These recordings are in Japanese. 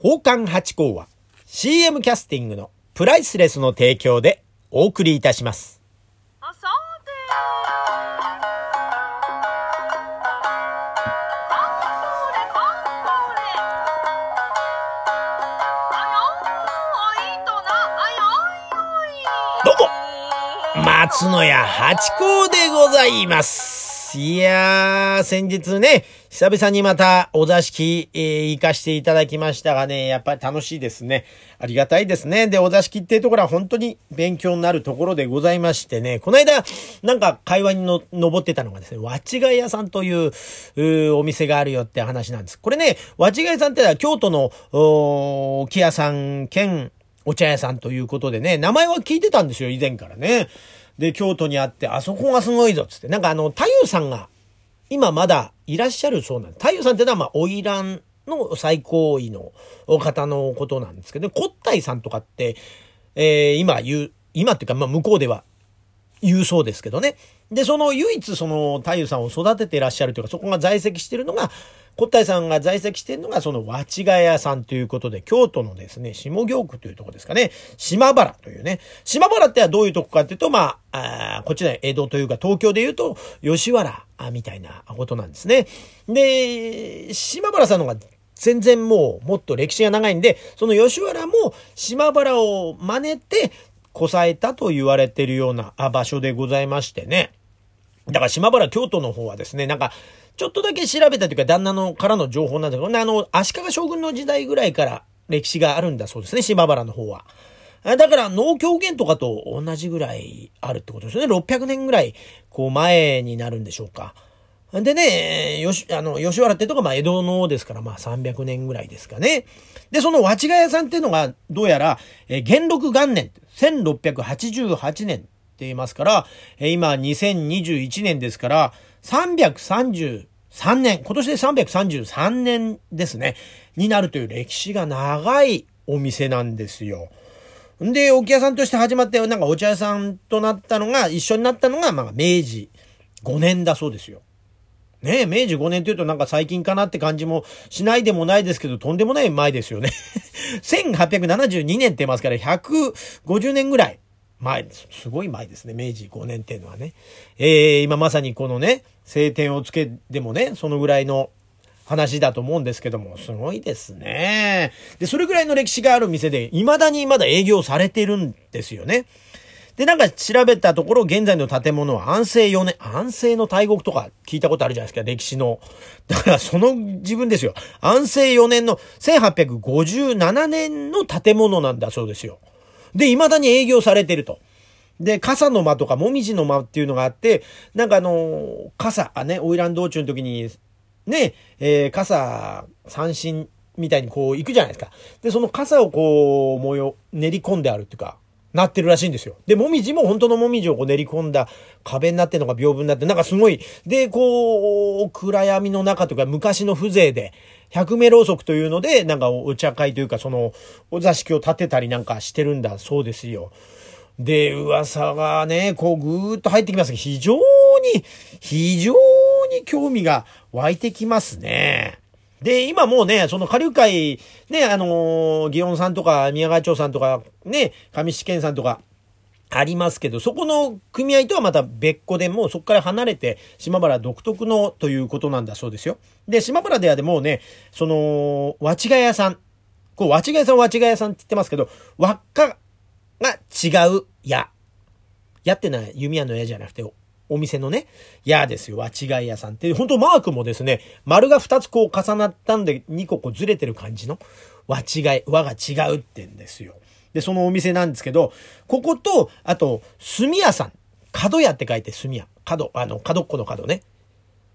宝冠八甲は CM キャスティングのプライスレスの提供でお送りいたします。どうも松野屋八甲でございます。いやー、先日ね、久々にまたお座敷、えー行かしていただきましたがね、やっぱり楽しいですね。ありがたいですね。で、お座敷っていうところは本当に勉強になるところでございましてね、この間、なんか会話にの上ってたのがですね、わちがい屋さんといううお店があるよって話なんです。これね、わちが屋さんってのは京都の、お木屋さん兼お茶屋さんということでね、名前は聞いてたんですよ、以前からね。で、京都にあって、あそこがすごいぞ、つって。なんかあの、太夫さんが、今まだいらっしゃるそうなんです。太夫さんってのは、まあ、花魁の最高位の方のことなんですけど、ね、骨体さんとかって、えー今言う、今っていうか、まあ、向こうでは言うそうですけどね。で、その唯一その太夫さんを育てていらっしゃるというか、そこが在籍してるのが、古代さんが在籍してるのが、その和違屋さんということで、京都のですね、下京区というとこですかね、島原というね、島原ってはどういうとこかっていうと、まあ、あこっちで江戸というか、東京で言うと、吉原みたいなことなんですね。で、島原さんのが全然もうもっと歴史が長いんで、その吉原も島原を真似て、こさえたと言われてるような場所でございましてね。だから島原京都の方はですね、なんか、ちょっとだけ調べたというか、旦那のからの情報なんですけど、あの、足利将軍の時代ぐらいから歴史があるんだそうですね、島原の方は。だから、農協源とかと同じぐらいあるってことですね。600年ぐらい、こう、前になるんでしょうか。でね、よし、あの、吉原ってとこまあ江戸のですからまあ300年ぐらいですかね。で、その和違屋さんっていうのがどうやら、えー元禄元年、1688年って言いますから、えー今2021年ですから、333年、今年で333年ですね、になるという歴史が長いお店なんですよ。んで、置屋さんとして始まって、なんかお茶屋さんとなったのが、一緒になったのが、まあ、明治5年だそうですよ。ね、明治5年というとなんか最近かなって感じもしないでもないですけど、とんでもない前ですよね。1872年って言いますから、150年ぐらい前です。すごい前ですね、明治5年っていうのはね。えー、今まさにこのね、晴天をつけでもね、そのぐらいの話だと思うんですけども、すごいですね。で、それぐらいの歴史がある店で、未だにまだ営業されてるんですよね。で、なんか調べたところ、現在の建物は安政4年、安政の大国とか聞いたことあるじゃないですか、歴史の。だからその自分ですよ。安政4年の1857年の建物なんだそうですよ。で、未だに営業されてると。で、傘の間とか、もみじの間っていうのがあって、なんかあの、傘、あね、花魁道中の時に、ね、えー傘、三振みたいにこう行くじゃないですか。で、その傘をこう、模様、練り込んであるっていうか、なってるらしいんですよ。で、もみじも本当のもみじをこう練り込んだ壁になってるのが屏風になって、なんかすごい、で、こう、暗闇の中というか昔の風情で、百名ろうそくというので、なんかお茶会というか、その、お座敷を立てたりなんかしてるんだそうですよ。で、噂がね、こうぐーっと入ってきます非常に、非常に興味が湧いてきますね。で、今もうね、その下流会、ね、あのー、祇園さんとか宮川町さんとか、ね、上四県さんとか、ありますけど、そこの組合とはまた別個でもうそこから離れて、島原独特のということなんだそうですよ。で、島原ではでもうね、その、和違屋さん、こう、和違屋さん和違屋さんって言ってますけど、輪っかが違う矢。矢ってのは弓矢の矢じゃなくて、お店のね、矢ですよ。和違い屋さんって。本当マークもですね、丸が2つこう重なったんで、2個こうずれてる感じの和違い、和が違うってんですよ。で、そのお店なんですけど、ここと、あと、炭屋さん。角屋って書いて炭屋。角、あの、角っこの角ね。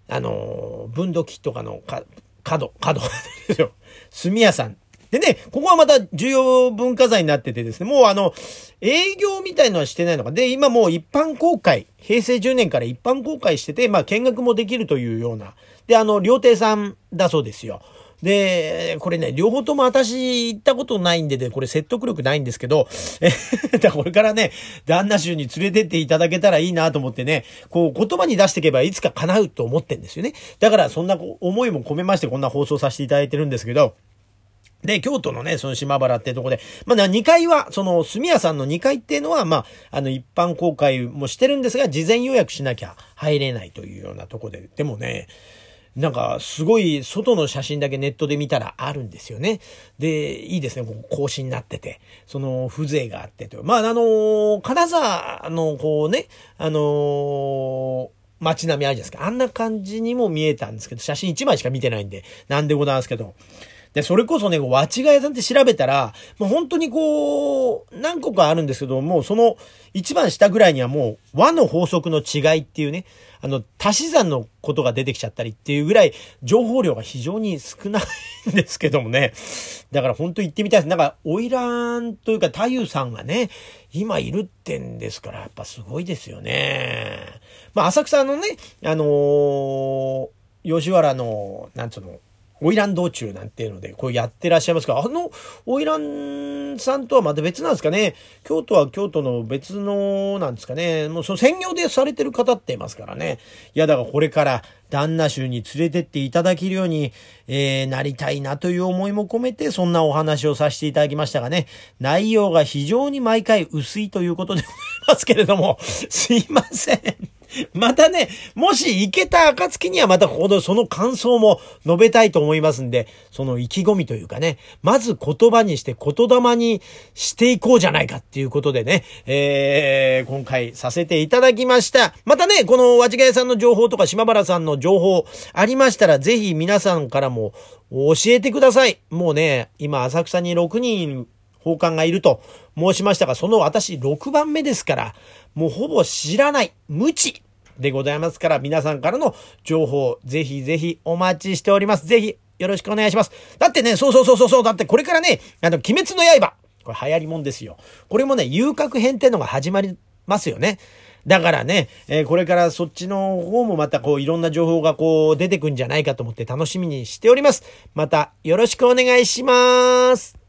あの、分度器とかのか角、角 ですよ。炭屋さん。でね、ここはまた重要文化財になっててですね、もうあの、営業みたいのはしてないのか。で、今もう一般公開、平成10年から一般公開してて、まあ見学もできるというような。で、あの、料亭さんだそうですよ。で、これね、両方とも私行ったことないんでね、これ説得力ないんですけど、え、だからこれからね、旦那衆に連れてっていただけたらいいなと思ってね、こう言葉に出していけばいつか叶うと思ってんですよね。だからそんな思いも込めましてこんな放送させていただいてるんですけど、で、京都のね、その島原ってとこで、まあ、2階は、その、住屋さんの2階っていうのは、まあ、あの、一般公開もしてるんですが、事前予約しなきゃ入れないというようなとこで、でもね、なんか、すごい、外の写真だけネットで見たらあるんですよね。で、いいですね、こう、格子になってて、その、風情があってと。まあ、あの金沢の、こうね、あの街並みあるじゃないですか。あんな感じにも見えたんですけど、写真1枚しか見てないんで、なんでございますけど。で、それこそね、わちがやさんって調べたら、もう本当にこう、何個かあるんですけど、もその一番下ぐらいにはもう和の法則の違いっていうね、あの、足し算のことが出てきちゃったりっていうぐらい、情報量が非常に少ないんですけどもね。だから本当行ってみたいです。なんか、花魁というか、太夫さんがね、今いるってんですから、やっぱすごいですよね。まあ、浅草のね、あのー、吉原の、なんつうの、花魁道中なんていうので、こうやってらっしゃいますか、あの、花魁さんとはまた別なんですかね。京都は京都の別の、なんですかね。もうその専業でされてる方っていますからね。いや、だからこれから旦那衆に連れてっていただけるように、えー、なりたいなという思いも込めて、そんなお話をさせていただきましたがね。内容が非常に毎回薄いということでございますけれども、すいません。またね、もし行けた暁にはまたここでその感想も述べたいと思いますんで、その意気込みというかね、まず言葉にして言霊にしていこうじゃないかっていうことでね、えー、今回させていただきました。またね、このわちがやさんの情報とか島原さんの情報ありましたら、ぜひ皆さんからも教えてください。もうね、今浅草に6人奉還がいると申しましたが、その私6番目ですから、もうほぼ知らない、無知でございますから、皆さんからの情報、ぜひぜひお待ちしております。ぜひよろしくお願いします。だってね、そうそうそうそう、だってこれからね、あの、鬼滅の刃、これ流行りもんですよ。これもね、遊郭編ってのが始まりますよね。だからね、えー、これからそっちの方もまたこういろんな情報がこう出てくんじゃないかと思って楽しみにしております。またよろしくお願いします。